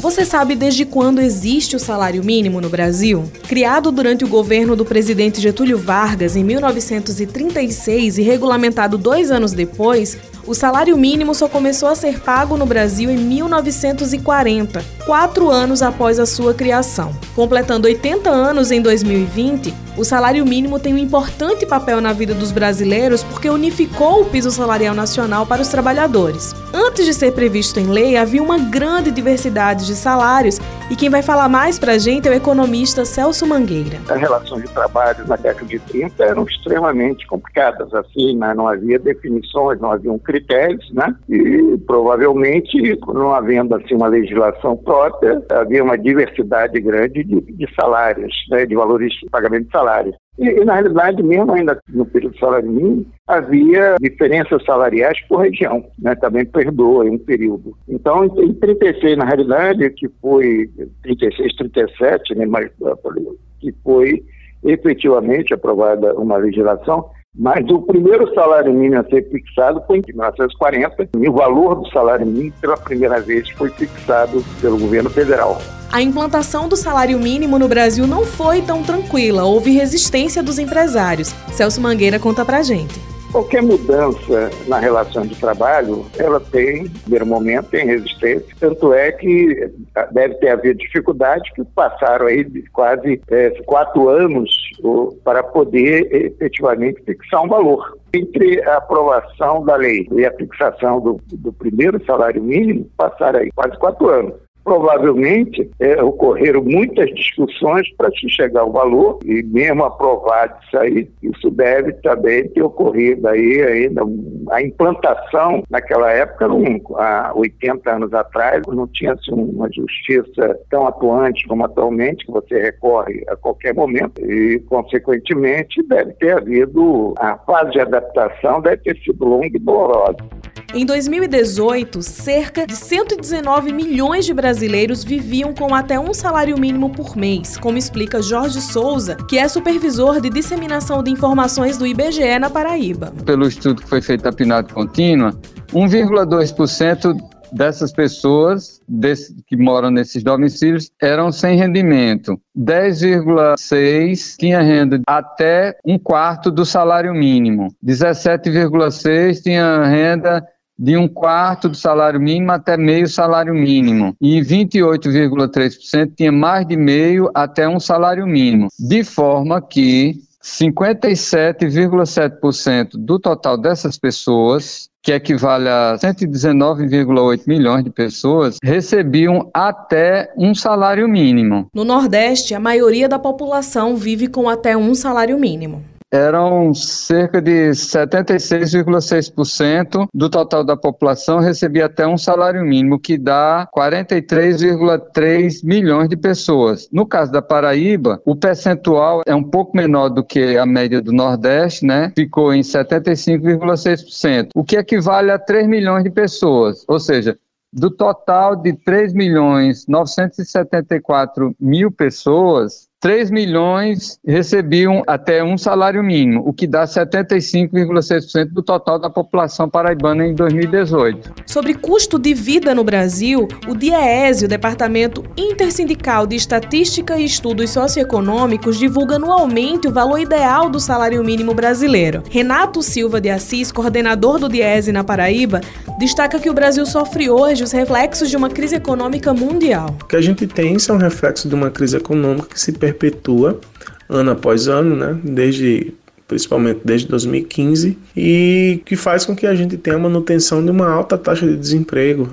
Você sabe desde quando existe o salário mínimo no Brasil? Criado durante o governo do presidente Getúlio Vargas em 1936 e regulamentado dois anos depois, o salário mínimo só começou a ser pago no Brasil em 1940, quatro anos após a sua criação. Completando 80 anos em 2020, o salário mínimo tem um importante papel na vida dos brasileiros porque unificou o piso salarial nacional para os trabalhadores. Antes de ser previsto em lei, havia uma grande diversidade de salários e quem vai falar mais para a gente é o economista Celso Mangueira. As relações de trabalho na década de 30 eram extremamente complicadas, assim, né? não havia definições, não havia critérios, né? E provavelmente, não havendo assim uma legislação própria, havia uma diversidade grande de, de salários, né? de valores de pagamento de salário salários. E, e, na realidade, mesmo ainda no período salário mínimo, havia diferenças salariais por região, né? também perdoa em um período. Então, em 36, na realidade, que foi 36, 37, né? Mas, que foi efetivamente aprovada uma legislação mas o primeiro salário mínimo a ser fixado foi em 1940 e o valor do salário mínimo pela primeira vez foi fixado pelo governo federal. A implantação do salário mínimo no Brasil não foi tão tranquila, houve resistência dos empresários. Celso Mangueira conta pra gente. Qualquer mudança na relação de trabalho, ela tem, no primeiro momento, tem resistência. Tanto é que deve ter havido dificuldade que passaram aí quase é, quatro anos para poder efetivamente fixar um valor. Entre a aprovação da lei e a fixação do, do primeiro salário mínimo, passaram aí quase quatro anos provavelmente é, ocorreram muitas discussões para se chegar ao valor e mesmo aprovado isso aí, isso deve também ter ocorrido aí ainda a implantação naquela época, um, há 80 anos atrás, não tinha assim, uma justiça tão atuante como atualmente, que você recorre a qualquer momento e, consequentemente, deve ter havido a fase de adaptação deve ter sido longa e dolorosa. Em 2018, cerca de 119 milhões de brasileiros viviam com até um salário mínimo por mês, como explica Jorge Souza, que é supervisor de disseminação de informações do IBGE na Paraíba. Pelo estudo que foi feito a PNAD contínua, 1,2% dessas pessoas desse, que moram nesses domicílios eram sem rendimento. 10,6 tinha renda até um quarto do salário mínimo. 17,6 tinha renda de um quarto do salário mínimo até meio salário mínimo. E 28,3% tinha mais de meio até um salário mínimo. De forma que 57,7% do total dessas pessoas, que equivale a 119,8 milhões de pessoas, recebiam até um salário mínimo. No Nordeste, a maioria da população vive com até um salário mínimo eram cerca de 76,6% do total da população recebia até um salário mínimo, que dá 43,3 milhões de pessoas. No caso da Paraíba, o percentual é um pouco menor do que a média do Nordeste, né? Ficou em 75,6%, o que equivale a 3 milhões de pessoas. Ou seja, do total de 3 milhões 974 mil pessoas, 3 milhões recebiam até um salário mínimo, o que dá 75,6% do total da população paraibana em 2018. Sobre custo de vida no Brasil, o DIEESE, o Departamento Intersindical de Estatística e Estudos Socioeconômicos, divulga anualmente o valor ideal do salário mínimo brasileiro. Renato Silva de Assis, coordenador do DIEESE na Paraíba, destaca que o Brasil sofre hoje os reflexos de uma crise econômica mundial. O que a gente tem são reflexos de uma crise econômica que se perpetua ano após ano, né? Desde principalmente desde 2015, e que faz com que a gente tenha manutenção de uma alta taxa de desemprego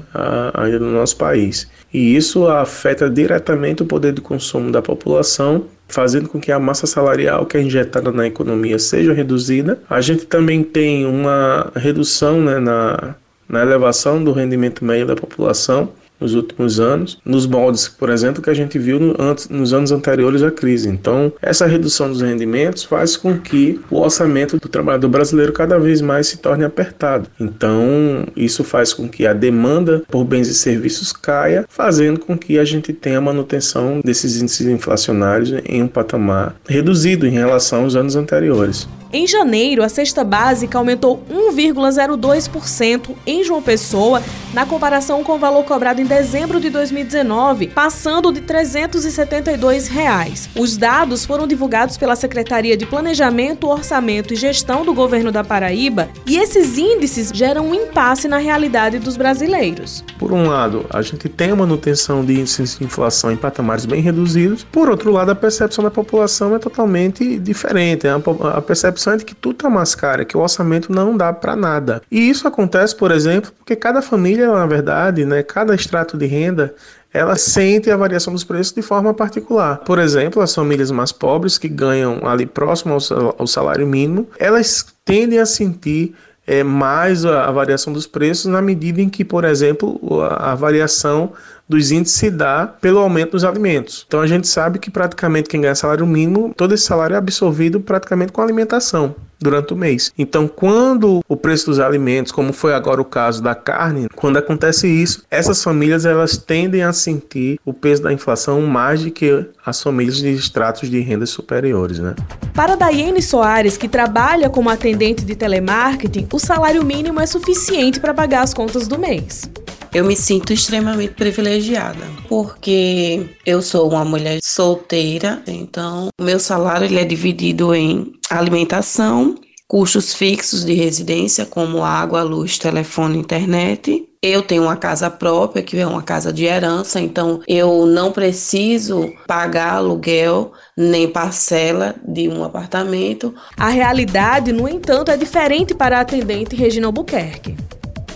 ainda no nosso país. E isso afeta diretamente o poder de consumo da população, fazendo com que a massa salarial que é injetada na economia seja reduzida. A gente também tem uma redução né, na, na elevação do rendimento médio da população, nos últimos anos, nos moldes, por exemplo, que a gente viu no, antes, nos anos anteriores à crise. Então, essa redução dos rendimentos faz com que o orçamento do trabalhador brasileiro cada vez mais se torne apertado. Então, isso faz com que a demanda por bens e serviços caia, fazendo com que a gente tenha a manutenção desses índices inflacionários em um patamar reduzido em relação aos anos anteriores. Em janeiro, a cesta básica aumentou 1,02% em João Pessoa, na comparação com o valor cobrado em dezembro de 2019, passando de 372 reais. Os dados foram divulgados pela Secretaria de Planejamento, Orçamento e Gestão do governo da Paraíba e esses índices geram um impasse na realidade dos brasileiros. Por um lado, a gente tem a manutenção de índices de inflação em patamares bem reduzidos, por outro lado, a percepção da população é totalmente diferente. A percepção é de que tudo está mais caro, que o orçamento não dá para nada. E isso acontece, por exemplo, porque cada família, na verdade, né, cada extrato de renda ela sente a variação dos preços de forma particular. Por exemplo, as famílias mais pobres que ganham ali próximo ao salário mínimo, elas tendem a sentir é, mais a, variação dos preços na medida em que, por exemplo, a variação dos índices se dá pelo aumento dos alimentos. Então a gente sabe que praticamente quem ganha salário mínimo, todo esse salário é absorvido praticamente com alimentação durante o mês. Então, quando o preço dos alimentos, como foi agora o caso da carne, quando acontece isso, essas famílias elas tendem a sentir o peso da inflação mais do que as famílias de estratos de rendas superiores, né? Para Daiane Soares, que trabalha como atendente de telemarketing, o salário mínimo é suficiente para pagar as contas do mês. Eu me sinto extremamente privilegiada, porque eu sou uma mulher solteira, então o meu salário ele é dividido em alimentação, custos fixos de residência, como água, luz, telefone, internet. Eu tenho uma casa própria, que é uma casa de herança, então eu não preciso pagar aluguel nem parcela de um apartamento. A realidade, no entanto, é diferente para a atendente Regina Albuquerque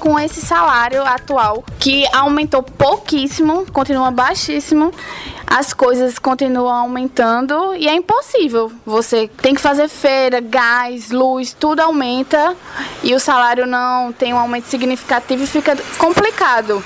com esse salário atual, que aumentou pouquíssimo, continua baixíssimo, as coisas continuam aumentando e é impossível. Você tem que fazer feira, gás, luz, tudo aumenta e o salário não tem um aumento significativo e fica complicado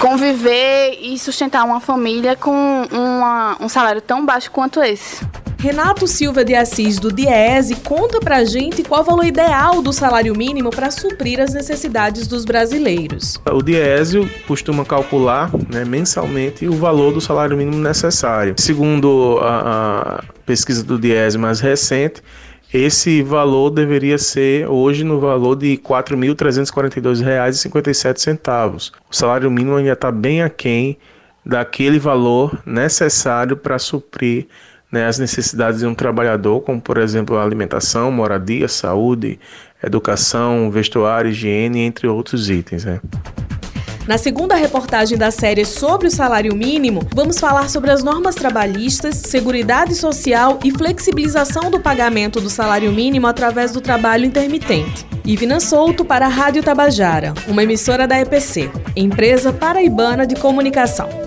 conviver e sustentar uma família com uma, um salário tão baixo quanto esse. Renato Silva de Assis, do Diese, conta pra gente qual o valor ideal do salário mínimo para suprir as necessidades dos brasileiros. O Diese costuma calcular né, mensalmente o valor do salário mínimo necessário. Segundo a, a pesquisa do Diese mais recente, esse valor deveria ser hoje no valor de R$ 4.342,57. O salário mínimo ainda está bem aquém daquele valor necessário para suprir né, as necessidades de um trabalhador, como por exemplo alimentação, moradia, saúde, educação, vestuário, higiene, entre outros itens. Né. Na segunda reportagem da série sobre o salário mínimo, vamos falar sobre as normas trabalhistas, seguridade social e flexibilização do pagamento do salário mínimo através do trabalho intermitente. Ivina Souto para a Rádio Tabajara, uma emissora da EPC, Empresa Paraibana de Comunicação.